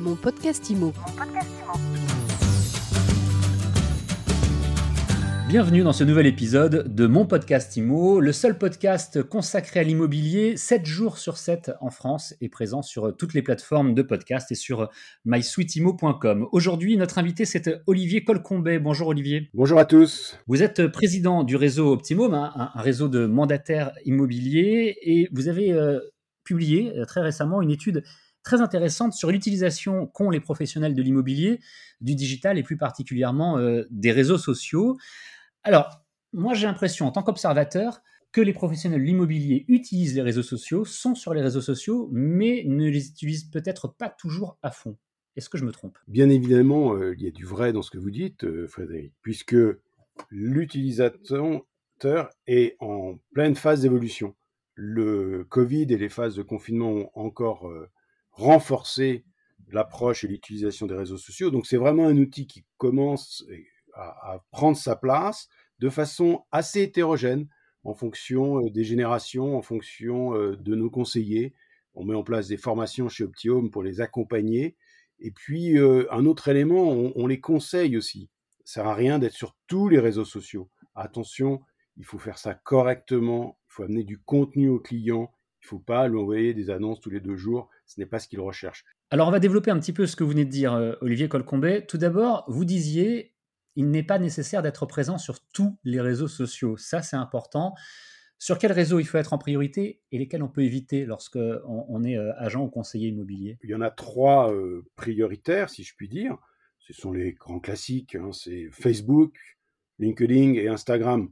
Mon podcast IMO. Bienvenue dans ce nouvel épisode de mon podcast IMO, le seul podcast consacré à l'immobilier 7 jours sur 7 en France et présent sur toutes les plateformes de podcast et sur mysweetimo.com. Aujourd'hui, notre invité c'est Olivier Colcombet. Bonjour Olivier. Bonjour à tous. Vous êtes président du réseau Optimum, hein, un, réseau de mandataires immobiliers et vous avez euh, publié euh, très récemment une étude très intéressante sur l'utilisation qu'ont les professionnels de l'immobilier, du digital et plus particulièrement euh, des réseaux sociaux. Alors, moi j'ai l'impression, en tant qu'observateur, que les professionnels de l'immobilier utilisent les réseaux sociaux, sont sur les réseaux sociaux, mais ne les utilisent peut-être pas toujours à fond. Est-ce que je me trompe? Bien évidemment, euh, il y a du vrai dans ce que vous dites, euh, Frédéric, puisque l'utilisateur est en pleine phase d'évolution. Le Covid et les phases de confinement ont encore renforcé l'approche et l'utilisation des réseaux sociaux. Donc c'est vraiment un outil qui commence à, prendre sa place de façon assez hétérogène en fonction euh, des générations, en fonction euh, de nos conseillers. On met en place des formations chez Optium pour les accompagner. Et puis, euh, un autre élément, on, les conseille aussi. Ça sert à rien d'être sur tous les réseaux sociaux. Attention, il faut faire ça correctement. Il faut amener du contenu au client. Il ne faut pas lui envoyer des annonces tous les deux jours. Ce n'est pas ce qu'il recherche. Alors, on va développer un petit peu ce que vous venez de dire, Olivier Colcombet. Tout d'abord, vous disiez, il n'est pas nécessaire d'être présent sur tous les réseaux sociaux. Ça, c'est important. Sur quels réseaux il faut être en priorité et lesquels on peut éviter lorsque on, est euh, agent ou conseiller immobilier? Il y en a trois euh, prioritaires, si je puis dire. Ce sont les grands classiques. Hein. c'est Facebook, LinkedIn et Instagram.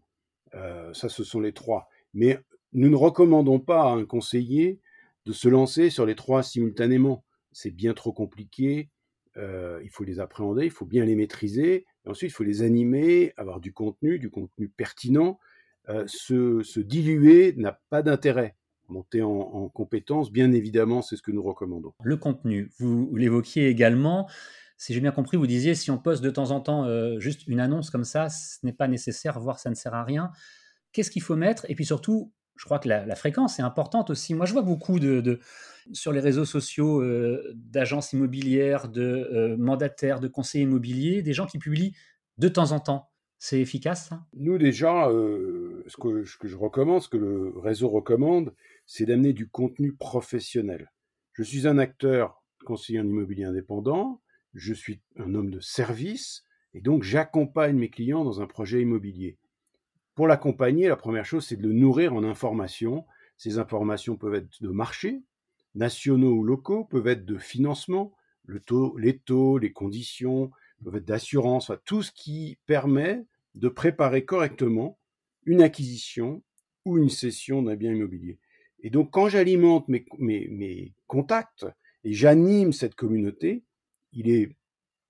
Euh, ça, ce sont les trois. Mais nous ne recommandons pas à un conseiller de se lancer sur les trois simultanément. C'est bien trop compliqué. il faut les appréhender, il faut bien les maîtriser ensuite, il faut les animer, avoir du contenu, du contenu pertinent. Euh, se, diluer n'a pas d'intérêt. Monter en, compétence, bien évidemment, c'est ce que nous recommandons. Le contenu, vous, l'évoquiez également. Si j'ai bien compris, vous disiez si on poste de temps en temps euh, juste une annonce comme ça, ce n'est pas nécessaire, voire ça ne sert à rien. Qu'est-ce qu'il faut mettre? Et puis surtout, je crois que la, fréquence est importante aussi. Moi, je vois beaucoup de, sur les réseaux sociaux euh, d'agences immobilières, de euh, mandataires, de conseillers immobiliers, des gens qui publient de temps en temps. C'est efficace Nous déjà, euh, ce, que, ce, que, je recommande, ce que le réseau recommande, c'est d'amener du contenu professionnel. Je suis un acteur conseiller en immobilier indépendant, je suis un homme de service, et donc j'accompagne mes clients dans un projet immobilier. Pour l'accompagner, la première chose, c'est de le nourrir en informations. Ces informations peuvent être de marché, nationaux ou locaux, peuvent être de financement, les taux, les conditions, peuvent être d'assurance, tout ce qui permet de préparer correctement une acquisition ou une cession d'un bien immobilier. Et donc, quand j'alimente mes, mes contacts et j'anime cette communauté, il est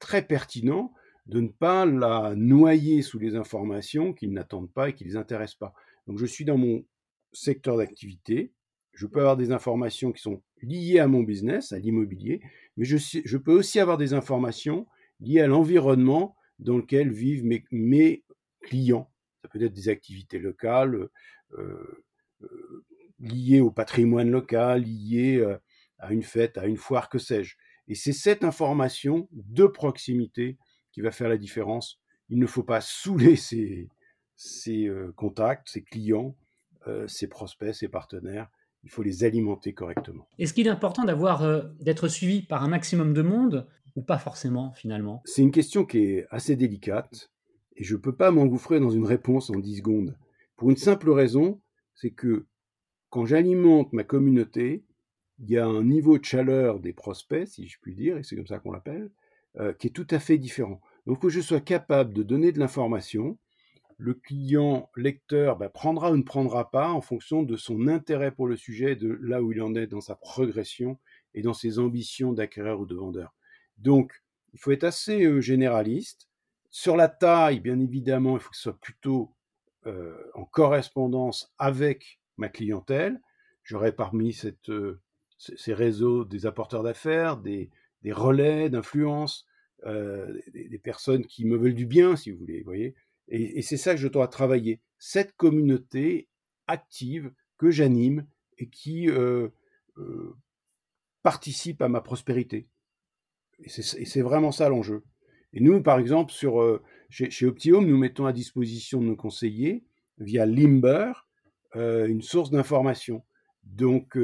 très pertinent de ne pas la noyer sous les informations qui n'attendent pas et qui ne les intéressent pas. Donc je suis dans mon secteur d'activité, je peux avoir des informations qui sont liées à mon business, à l'immobilier, mais je, peux aussi avoir des informations liées à l'environnement dans lequel vivent mes, mes, clients. Ça peut être des activités locales, euh, euh, liées au patrimoine local, liées euh, à une fête, à une foire, que sais-je. Et c'est cette information de proximité qui va faire la différence. Il ne faut pas saouler ses, euh, contacts, ses clients, euh, ses prospects, ses partenaires. Il faut les alimenter correctement. Est-ce qu'il est important d'avoir euh, d'être suivi par un maximum de monde ou pas forcément finalement? C'est une question qui est assez délicate et je ne peux pas m'engouffrer dans une réponse en 10 secondes. Pour une simple raison, c'est que quand j'alimente ma communauté, il y a un niveau de chaleur des prospects, si je puis dire, et c'est comme ça qu'on l'appelle, qui est tout à fait différent. Donc, que je sois capable de donner de l'information. Le client lecteur bah, prendra ou ne prendra pas en fonction de son intérêt pour le sujet, de là où il en est dans sa progression et dans ses ambitions d'acquéreur ou de vendeur. Donc, il faut être assez euh, généraliste. Sur la taille, bien évidemment, il faut que ce soit plutôt euh, en correspondance avec ma clientèle. J'aurai parmi euh, ces réseaux des apporteurs d'affaires, des relais d'influence, euh, des, personnes qui me veulent du bien, si vous voulez, voyez. Et, c'est ça que je dois travailler, cette communauté active que j'anime et qui euh, euh, participe à ma prospérité. et c'est vraiment ça l'enjeu. Et nous, par exemple, sur, chez, chez, Optium, nous mettons à disposition de nos conseillers, via Limber, une source d'information. Donc,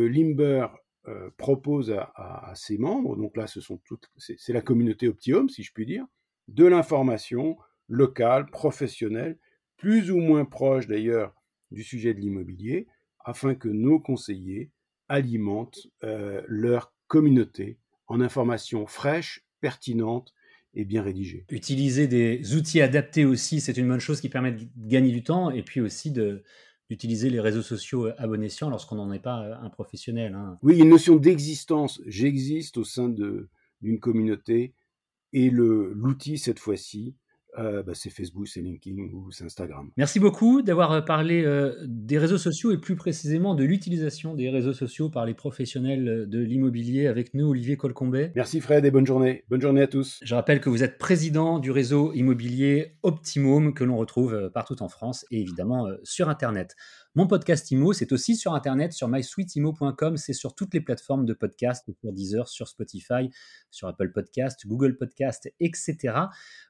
euh, propose à, ses membres, donc là, ce sont toutes, c'est la communauté Optium, si je puis dire, de l'information locale, professionnelle, plus ou moins proche d'ailleurs du sujet de l'immobilier, afin que nos conseillers alimentent leur communauté en informations fraîches, pertinentes et bien rédigées. Utiliser des outils adaptés aussi, c'est une bonne chose qui permet de gagner du temps et puis aussi d'utiliser les réseaux sociaux à bon escient lorsqu'on n'en est pas euh, un professionnel. Hein. Oui, une notion d'existence. J'existe au sein d'une communauté et l'outil, cette fois-ci, euh, bah, c'est Facebook, c'est LinkedIn ou c'est Instagram. Merci beaucoup d'avoir euh, parlé euh, des réseaux sociaux et plus précisément de l'utilisation des réseaux sociaux par les professionnels de l'immobilier avec nous, Olivier Colcombet. Merci Fred et bonne journée. Bonne journée à tous. Je rappelle que vous êtes président du réseau immobilier Optimum que l'on retrouve partout en France et évidemment sur Internet. Mon podcast IMO, c'est aussi sur Internet, sur mysweetimo.com. C'est sur toutes les plateformes de podcast, sur Deezer, sur Spotify, sur Apple Podcast, Google Podcast, etc.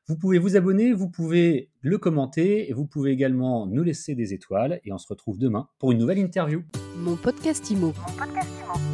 Vous pouvez vous abonner, vous pouvez le commenter et vous pouvez également nous laisser des étoiles. Et on se retrouve demain pour une nouvelle interview. Mon podcast IMO. Mon podcast IMO.